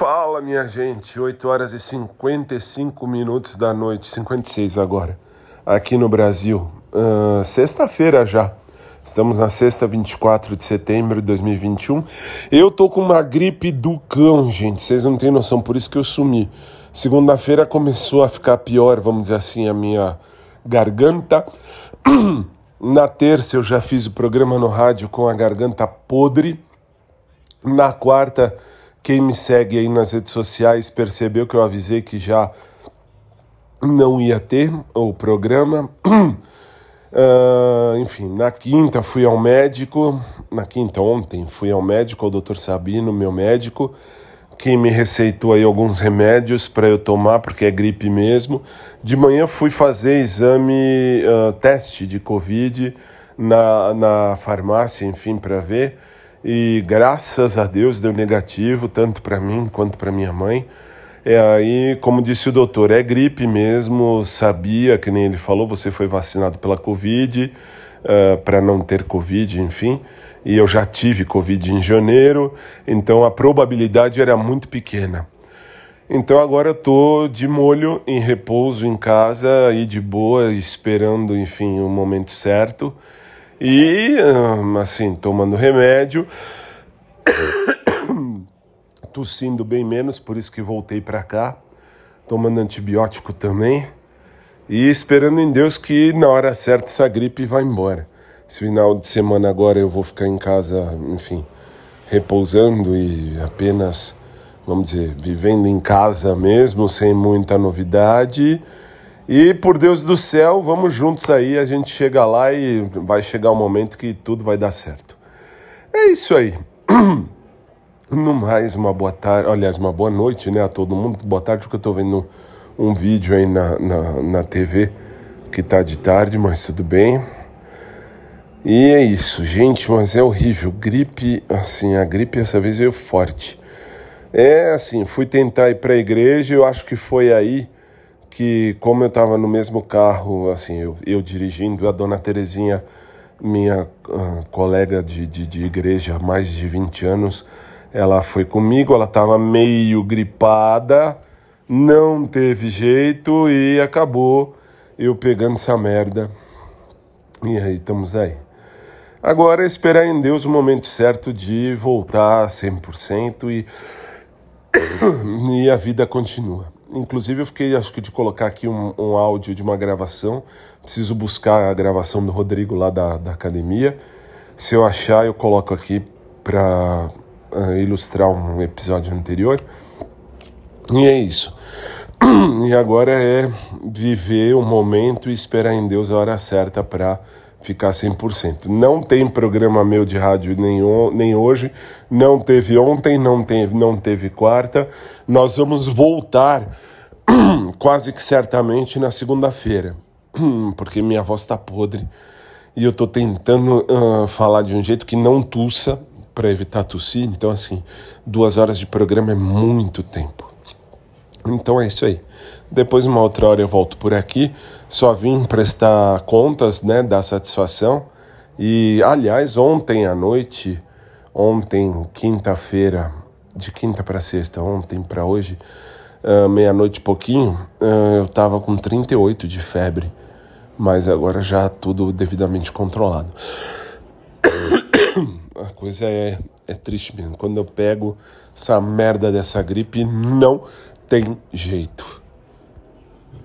Fala, minha gente, 8 horas e 55 minutos da noite, 56 agora, aqui no Brasil. Uh, Sexta-feira já, estamos na sexta, 24 de setembro de 2021. Eu tô com uma gripe do cão, gente, vocês não têm noção, por isso que eu sumi. Segunda-feira começou a ficar pior, vamos dizer assim, a minha garganta. Na terça eu já fiz o programa no rádio com a garganta podre. Na quarta quem me segue aí nas redes sociais percebeu que eu avisei que já não ia ter o programa. Uh, enfim, na quinta fui ao médico, na quinta ontem fui ao médico, ao Dr. Sabino, meu médico, que me receitou aí alguns remédios para eu tomar, porque é gripe mesmo. De manhã fui fazer exame, uh, teste de Covid na, na farmácia, enfim, para ver e graças a Deus deu negativo, tanto para mim quanto para minha mãe. É aí, como disse o doutor, é gripe mesmo, sabia, que nem ele falou, você foi vacinado pela Covid, uh, eh, para não ter Covid, enfim, e eu já tive Covid em janeiro, então a probabilidade era muito pequena. Então agora eu tô de molho, em repouso em casa, aí de boa, esperando, enfim, o momento certo. E, assim, tomando remédio, tossindo bem menos, por isso que voltei para cá, tomando antibiótico também e esperando em Deus que na hora certa essa gripe vá embora. Esse final de semana agora eu vou ficar em casa, enfim, repousando e apenas, vamos dizer, vivendo em casa mesmo, sem muita novidade e por Deus do céu, vamos juntos aí, a gente chega lá e vai chegar o um momento que tudo vai dar certo. É isso aí. No mais, uma boa tarde, aliás, uma boa noite né, a todo mundo. Boa tarde, porque eu estou vendo um vídeo aí na, na, na TV que tá de tarde, mas tudo bem. E é isso, gente, mas é horrível. Gripe, assim, a gripe essa vez veio forte. É assim, fui tentar ir para a igreja, eu acho que foi aí que como eu estava no mesmo carro, assim, eu, eu dirigindo, a dona Terezinha, minha uh, colega de, de, de, igreja há mais de 20 anos, ela foi comigo, ela estava meio gripada, não teve jeito e acabou eu pegando essa merda. E aí, estamos aí. Agora, esperar em Deus o momento certo de voltar a 100% e, e a vida continua. Inclusive, eu fiquei, acho que, de colocar aqui um, um, áudio de uma gravação. Preciso buscar a gravação do Rodrigo lá da, da academia. Se eu achar, eu coloco aqui para uh, ah, ilustrar um episódio anterior. E é isso. E agora é viver o momento e esperar em Deus a hora certa para ficar 100%. Não tem programa meu de rádio nem, nem hoje, não teve ontem, não teve, não teve quarta. Nós vamos voltar quase que certamente na segunda-feira, porque minha voz está podre e eu estou tentando uh, falar de um jeito que não tussa para evitar tossir. Então, assim, duas horas de programa é muito tempo. Então é isso aí. Depois, uma outra hora, eu volto por aqui. Só vim prestar contas, né, da satisfação. E, aliás, ontem à noite, ontem, quinta-feira, de quinta para sexta, ontem para hoje, uh, meia-noite pouquinho, uh, eu tava com 38 de febre. Mas agora já tudo devidamente controlado. A coisa é, é triste mesmo. Quando eu pego essa merda dessa gripe, não tem jeito.